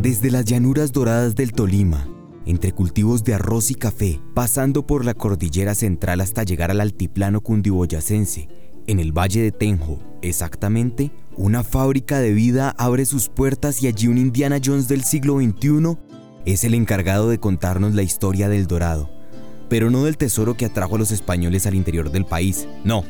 Desde las llanuras doradas del Tolima, entre cultivos de arroz y café, pasando por la cordillera central hasta llegar al altiplano cundiboyacense, en el Valle de Tenjo, exactamente, una fábrica de vida abre sus puertas y allí un Indiana Jones del siglo XXI es el encargado de contarnos la historia del Dorado, pero no del tesoro que atrajo a los españoles al interior del país, no.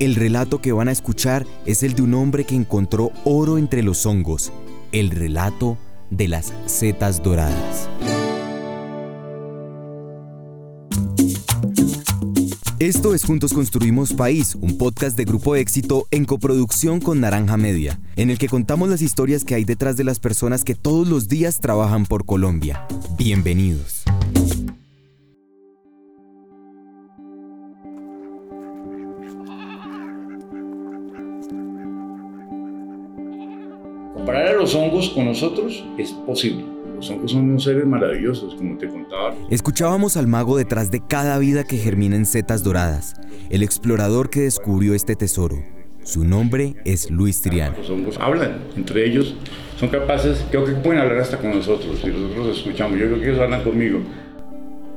El relato que van a escuchar es el de un hombre que encontró oro entre los hongos, el relato de las setas doradas. Esto es Juntos Construimos País, un podcast de Grupo Éxito en coproducción con Naranja Media, en el que contamos las historias que hay detrás de las personas que todos los días trabajan por Colombia. Bienvenidos. Comparar a los hongos con nosotros es posible los hongos son unos seres maravillosos, como te contaba. Escuchábamos al mago detrás de cada vida que germina en setas doradas, el explorador que descubrió este tesoro. Su nombre es Luis Triana. Los hongos hablan entre ellos, son capaces, creo que pueden hablar hasta con nosotros, y nosotros escuchamos. Yo creo que ellos hablan conmigo.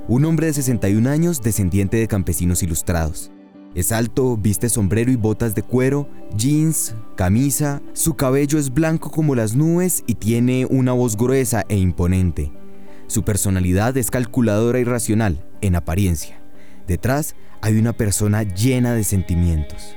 Un hombre de 61 años, descendiente de campesinos ilustrados. Es alto, viste sombrero y botas de cuero, jeans, camisa, su cabello es blanco como las nubes y tiene una voz gruesa e imponente. Su personalidad es calculadora y racional, en apariencia. Detrás hay una persona llena de sentimientos.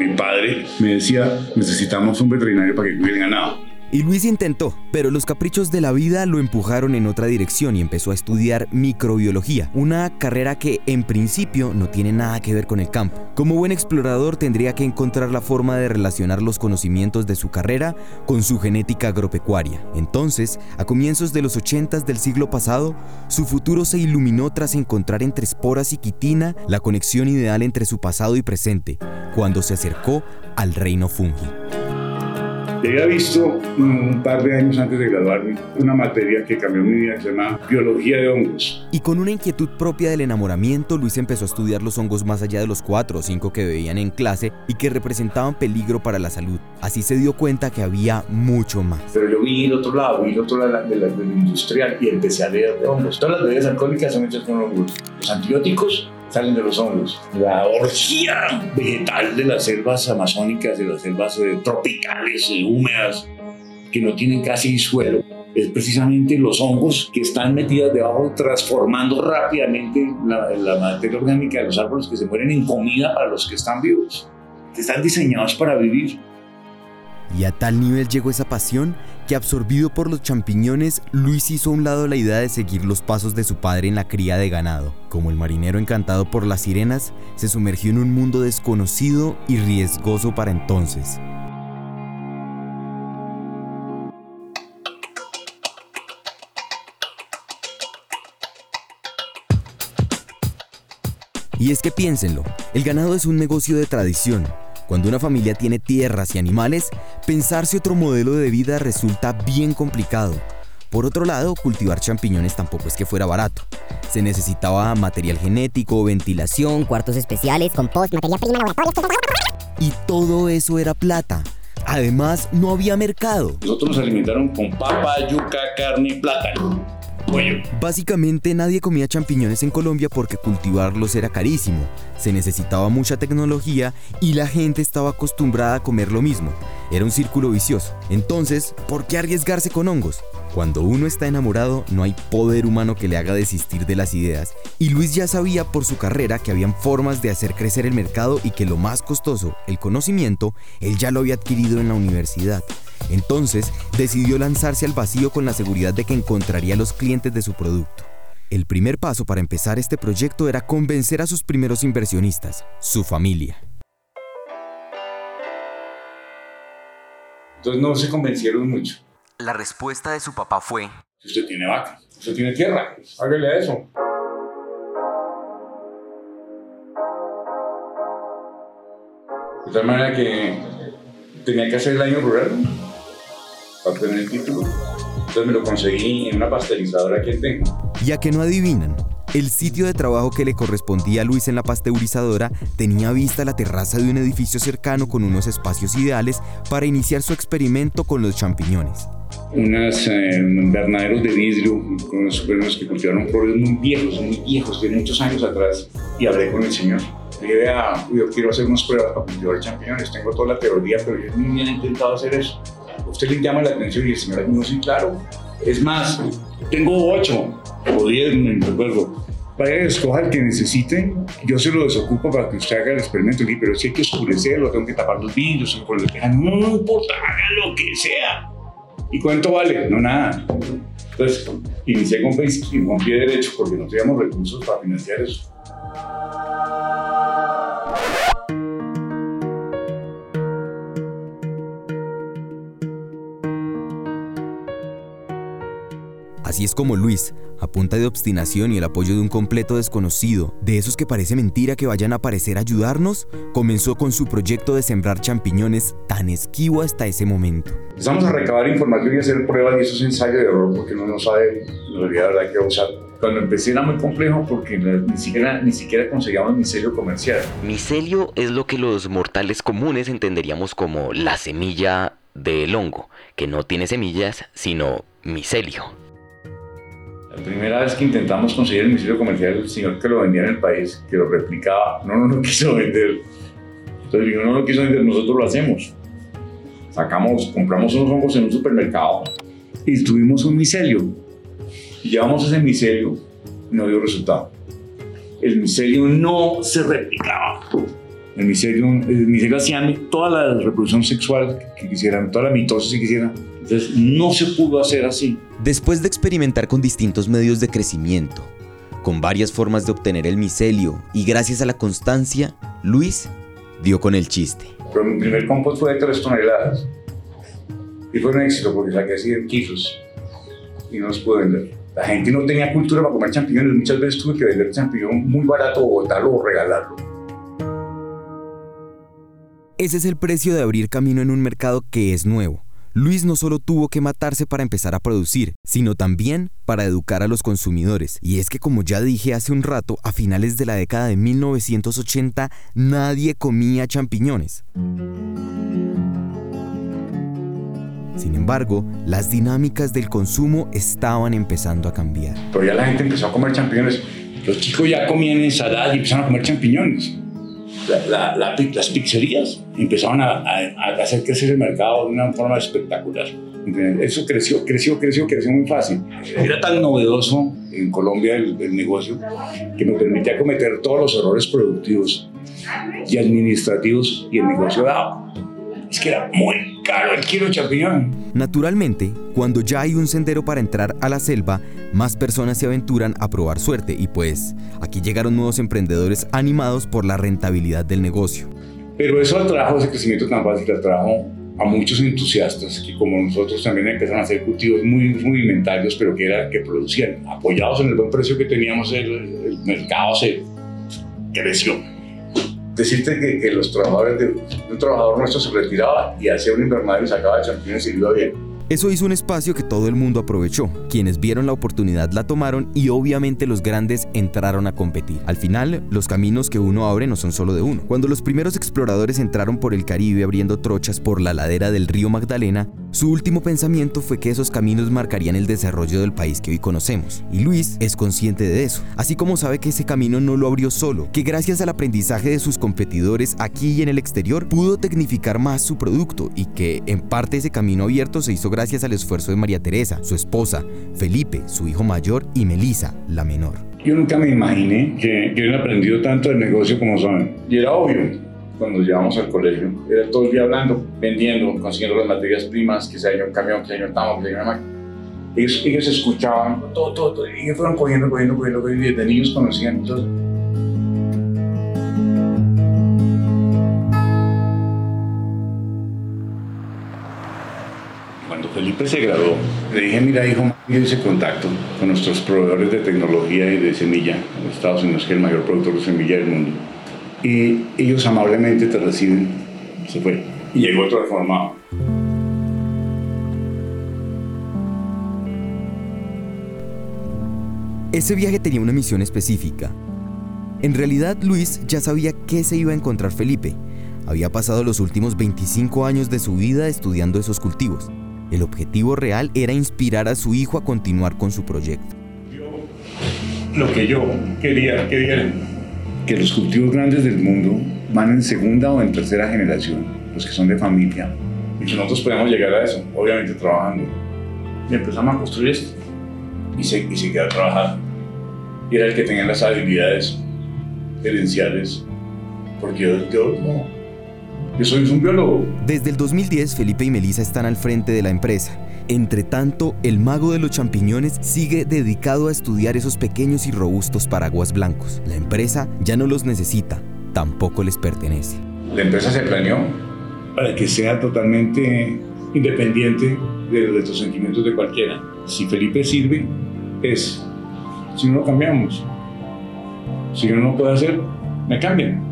Mi padre me decía, necesitamos un veterinario para que cuide el ganado. Y Luis intentó, pero los caprichos de la vida lo empujaron en otra dirección y empezó a estudiar microbiología, una carrera que en principio no tiene nada que ver con el campo. Como buen explorador tendría que encontrar la forma de relacionar los conocimientos de su carrera con su genética agropecuaria. Entonces, a comienzos de los 80 del siglo pasado, su futuro se iluminó tras encontrar entre esporas y quitina la conexión ideal entre su pasado y presente, cuando se acercó al reino fungi. Yo había visto un par de años antes de graduarme una materia que cambió mi vida que se llama Biología de Hongos. Y con una inquietud propia del enamoramiento, Luis empezó a estudiar los hongos más allá de los cuatro o cinco que veían en clase y que representaban peligro para la salud. Así se dio cuenta que había mucho más. Pero yo vi el otro lado, vi el otro lado de la, industrial y empecé a leer de hongos. Todas las bebidas alcohólicas son hechas con hongos. Los antibióticos salen de los hongos. La orgía vegetal de las selvas amazónicas, de las selvas eh, tropicales, eh, húmedas, que no tienen casi suelo, es precisamente los hongos que están metidos debajo, transformando rápidamente la, la materia orgánica de los árboles que se mueren en comida para los que están vivos, están diseñados para vivir. Y a tal nivel llegó esa pasión que absorbido por los champiñones, Luis hizo a un lado la idea de seguir los pasos de su padre en la cría de ganado. Como el marinero encantado por las sirenas, se sumergió en un mundo desconocido y riesgoso para entonces. Y es que piénsenlo, el ganado es un negocio de tradición, cuando una familia tiene tierras y animales, pensarse otro modelo de vida resulta bien complicado. Por otro lado, cultivar champiñones tampoco es que fuera barato. Se necesitaba material genético, ventilación, cuartos especiales, compost, materia prima, laboratorio. Y todo eso era plata. Además, no había mercado. Nosotros nos alimentaron con papa, yuca, carne y plátano. Básicamente nadie comía champiñones en Colombia porque cultivarlos era carísimo, se necesitaba mucha tecnología y la gente estaba acostumbrada a comer lo mismo. Era un círculo vicioso. Entonces, ¿por qué arriesgarse con hongos? Cuando uno está enamorado, no hay poder humano que le haga desistir de las ideas. Y Luis ya sabía por su carrera que habían formas de hacer crecer el mercado y que lo más costoso, el conocimiento, él ya lo había adquirido en la universidad. Entonces, decidió lanzarse al vacío con la seguridad de que encontraría los clientes de su producto. El primer paso para empezar este proyecto era convencer a sus primeros inversionistas, su familia. Entonces no se convencieron mucho. La respuesta de su papá fue, usted tiene vaca, usted tiene tierra, hágale eso. De tal manera que tenía que hacer el año rural para tener el título. Entonces me lo conseguí en una pasteurizadora que tengo. Ya que no adivinan, El sitio de trabajo que le correspondía a Luis en la pasteurizadora tenía vista la terraza de un edificio cercano con unos espacios ideales para iniciar su experimento con los champiñones. Unos eh, invernaderos de vidrio con unos supermercados que cultivaron flores muy viejos, muy viejos, de muchos años atrás, y hablé con el señor. Le dije, yo quiero hacer unas pruebas para cultivar champiñones, tengo toda la teoría, pero yo ni he intentado hacer eso. Usted le llama la atención y el señor dijo, sí, claro. Es más, tengo ocho o diez, me recuerdo. Vaya, escoja el que necesiten, yo se lo desocupo para que usted haga el experimento, pero si hay que oscurecerlo, tengo que tapar los vidrios, no importa, haga lo que sea. ¿Y cuánto vale? No, nada. Entonces, inicié con, con pie derecho porque no teníamos recursos para financiar eso. Así es como Luis, a punta de obstinación y el apoyo de un completo desconocido, de esos que parece mentira que vayan a aparecer a ayudarnos, comenzó con su proyecto de sembrar champiñones tan esquivo hasta ese momento. Empezamos a recabar información y hacer pruebas y eso es ensayo de error porque uno no sabe en realidad la que usar. Cuando empecé era muy complejo porque ni siquiera, ni siquiera conseguíamos micelio comercial. Micelio es lo que los mortales comunes entenderíamos como la semilla del hongo, que no tiene semillas, sino micelio. La primera vez que intentamos conseguir el micelio comercial, el señor que lo vendía en el país, que lo replicaba, no nos lo quiso vender. Entonces dijo, no lo quiso vender, nosotros lo hacemos. Sacamos, compramos unos hongos en un supermercado y tuvimos un micelio. Llevamos ese micelio y no dio resultado. El micelio no se replicaba. El micelio, el micelio hacía toda la reproducción sexual que quisieran, toda la mitosis que quisieran. Entonces no se pudo hacer así. Después de experimentar con distintos medios de crecimiento, con varias formas de obtener el micelio y gracias a la constancia, Luis dio con el chiste. Pero mi primer compost fue de 3 toneladas y fue un éxito porque saqué así kilos y no los pude vender. La gente no tenía cultura para comer champiñones, muchas veces tuve que vender champiñón muy barato o botarlo o regalarlo. Ese es el precio de abrir camino en un mercado que es nuevo Luis no solo tuvo que matarse para empezar a producir, sino también para educar a los consumidores. Y es que como ya dije hace un rato, a finales de la década de 1980 nadie comía champiñones. Sin embargo, las dinámicas del consumo estaban empezando a cambiar. Pero ya la gente empezó a comer champiñones. Los chicos ya comían ensalada y empezaron a comer champiñones las pizzerías empezaron a, hacer crecer el mercado de una forma espectacular. Eso creció, creció, creció, creció muy fácil. Era tan novedoso en Colombia el, el negocio que me permitía cometer todos los errores productivos y administrativos y el negocio daba. Es que era muy caro el kilo de champiñón. Naturalmente, cuando ya hay un sendero para entrar a la selva, más personas se aventuran a probar suerte y pues aquí llegaron nuevos emprendedores animados por la rentabilidad del negocio. Pero eso atrajo, ese crecimiento tan fácil atrajo a muchos entusiastas que como nosotros también empezaron a hacer cultivos muy rudimentarios, pero que, era, que producían. Apoyados en el buen precio que teníamos, el, el mercado se creció decirte que, los trabajadores de un trabajador nuestro se retiraba y hacía un invernadero y sacaba champiñones y iba bien. Eso hizo un espacio que todo el mundo aprovechó. Quienes vieron la oportunidad la tomaron y obviamente los grandes entraron a competir. Al final, los caminos que uno abre no son solo de uno. Cuando los primeros exploradores entraron por el Caribe abriendo trochas por la ladera del río Magdalena, su último pensamiento fue que esos caminos marcarían el desarrollo del país que hoy conocemos. Y Luis es consciente de eso, así como sabe que ese camino no lo abrió solo, que gracias al aprendizaje de sus competidores aquí y en el exterior pudo tecnificar más su producto y que en parte ese camino abierto se hizo gracias al esfuerzo de María Teresa, su esposa, Felipe, su hijo mayor, y Melisa, la menor. Yo nunca me imaginé que, que hubieran aprendido tanto del negocio como son. Y era obvio, cuando llevamos al colegio, era todo el día hablando, vendiendo, consiguiendo las materias primas, que se haya un camión, que se haya un tamo, que se haya una máquina. Ellos, ellos escuchaban todo, todo, todo, y fueron cogiendo, cogiendo, cogiendo, y desde niños conocían. todo. Felipe se graduó, le dije, mira hijo, ese contacto con nuestros proveedores de tecnología y de semilla en Estados Unidos, que es el mayor productor de semilla del mundo. Y ellos amablemente te reciben. Se fue. Y llegó otro reformado. Ese viaje tenía una misión específica. En realidad, Luis ya sabía qué se iba a encontrar Felipe. Había pasado los últimos 25 años de su vida estudiando esos cultivos. El objetivo real era inspirar a su hijo a continuar con su proyecto. Lo que yo quería, quería que los cultivos grandes del mundo van en segunda o en tercera generación, los que son de familia, y que nosotros podemos llegar a eso, obviamente trabajando. Y empezamos a construir esto y se, y se quedó trabajando. Y era el que tenía las habilidades gerenciales, porque yo, yo no. Soy un biólogo. Desde el 2010, Felipe y Melissa están al frente de la empresa. Entre tanto, el mago de los champiñones sigue dedicado a estudiar esos pequeños y robustos paraguas blancos. La empresa ya no los necesita, tampoco les pertenece. La empresa se planeó para que sea totalmente independiente de los sentimientos de cualquiera. Si Felipe sirve, es. Si no lo cambiamos. Si yo no lo puedo hacer, me cambian.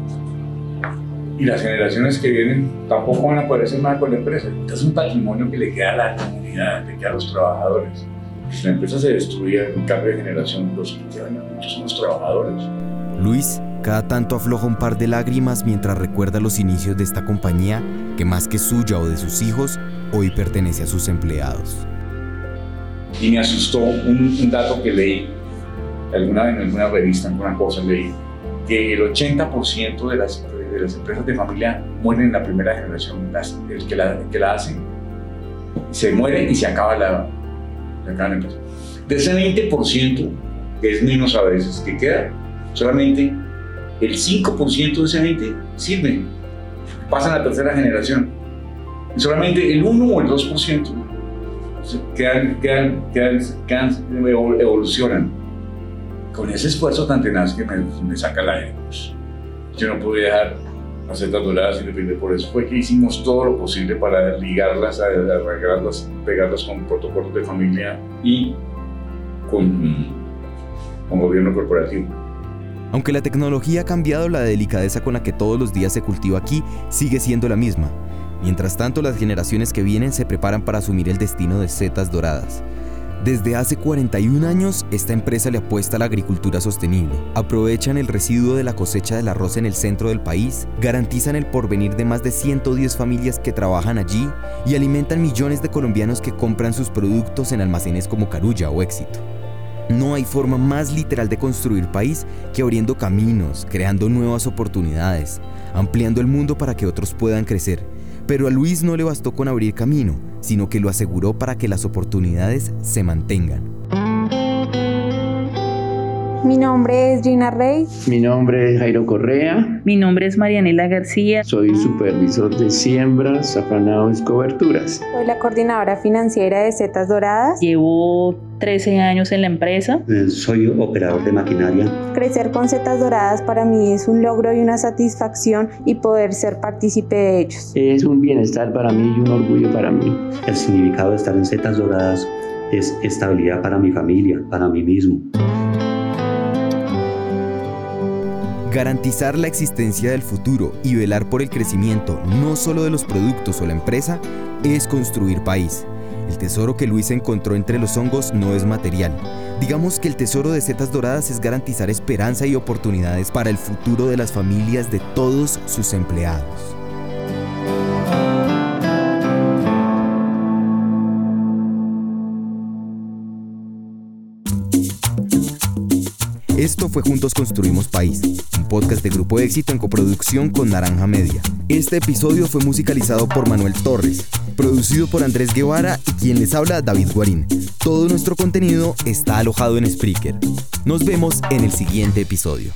Y las generaciones que vienen tampoco van a poder hacer nada con la empresa. Es un patrimonio que le queda a la comunidad, le queda a los trabajadores. Si la empresa se destruye en cambio de generación, los que quedan muchos son los trabajadores. Luis cada tanto afloja un par de lágrimas mientras recuerda los inicios de esta compañía que más que suya o de sus hijos, hoy pertenece a sus empleados. Y me asustó un, un dato que leí alguna vez en alguna revista, en alguna cosa leí, que el 80% de las, de las empresas de familia mueren en la primera generación, las, el, que la, que la hace, se muere y se acaba la, se acaba la empresa. De ese 20%, que es menos a veces, que queda, solamente el 5% de ese 20 sirve, pasa a la tercera generación. Y solamente el 1 o el 2% quedan, quedan, quedan, quedan, evolucionan con ese esfuerzo tan tenaz que me, me saca el aire. Pues, yo no pude dejar las setas doradas y depende por eso fue que hicimos todo lo posible para ligarlas, arreglarlas, pegarlas con protocolos de familia y con, con gobierno corporativo. Aunque la tecnología ha cambiado, la delicadeza con la que todos los días se cultiva aquí sigue siendo la misma. Mientras tanto, las generaciones que vienen se preparan para asumir el destino de setas doradas. Desde hace 41 años, esta empresa le apuesta a la agricultura sostenible. Aprovechan el residuo de la cosecha del arroz en el centro del país, garantizan el porvenir de más de 110 familias que trabajan allí y alimentan millones de colombianos que compran sus productos en almacenes como Carulla o Éxito. No hay forma más literal de construir país que abriendo caminos, creando nuevas oportunidades, ampliando el mundo para que otros puedan crecer. Pero a Luis no le bastó con abrir camino, sino que lo aseguró para que las oportunidades se mantengan. Mi nombre es Gina Rey. Mi nombre es Jairo Correa. Mi nombre es Marianela García. Soy supervisor de siembras, afanados y coberturas. Soy la coordinadora financiera de Setas Doradas. Llevo 13 años en la empresa. Eh, Soy operador de maquinaria. Crecer con Setas Doradas para mí es un logro y una satisfacción y poder ser partícipe de ellos. Es un bienestar para mí y un orgullo para mí. El significado de estar en Setas Doradas es estabilidad para mi familia, para mí mismo. Garantizar la existencia del futuro y velar por el crecimiento no solo de los productos o la empresa es construir país. El tesoro que Luis encontró entre los hongos no es material. Digamos que el tesoro de setas doradas es garantizar esperanza y oportunidades para el futuro de las familias de todos sus empleados. Esto fue Juntos Construimos País, un podcast de Grupo Éxito en coproducción con Naranja Media. Este episodio fue musicalizado por Manuel Torres, producido por Andrés Guevara y quien les habla David Guarín. Todo nuestro contenido está alojado en Spreaker. Nos vemos en el siguiente episodio.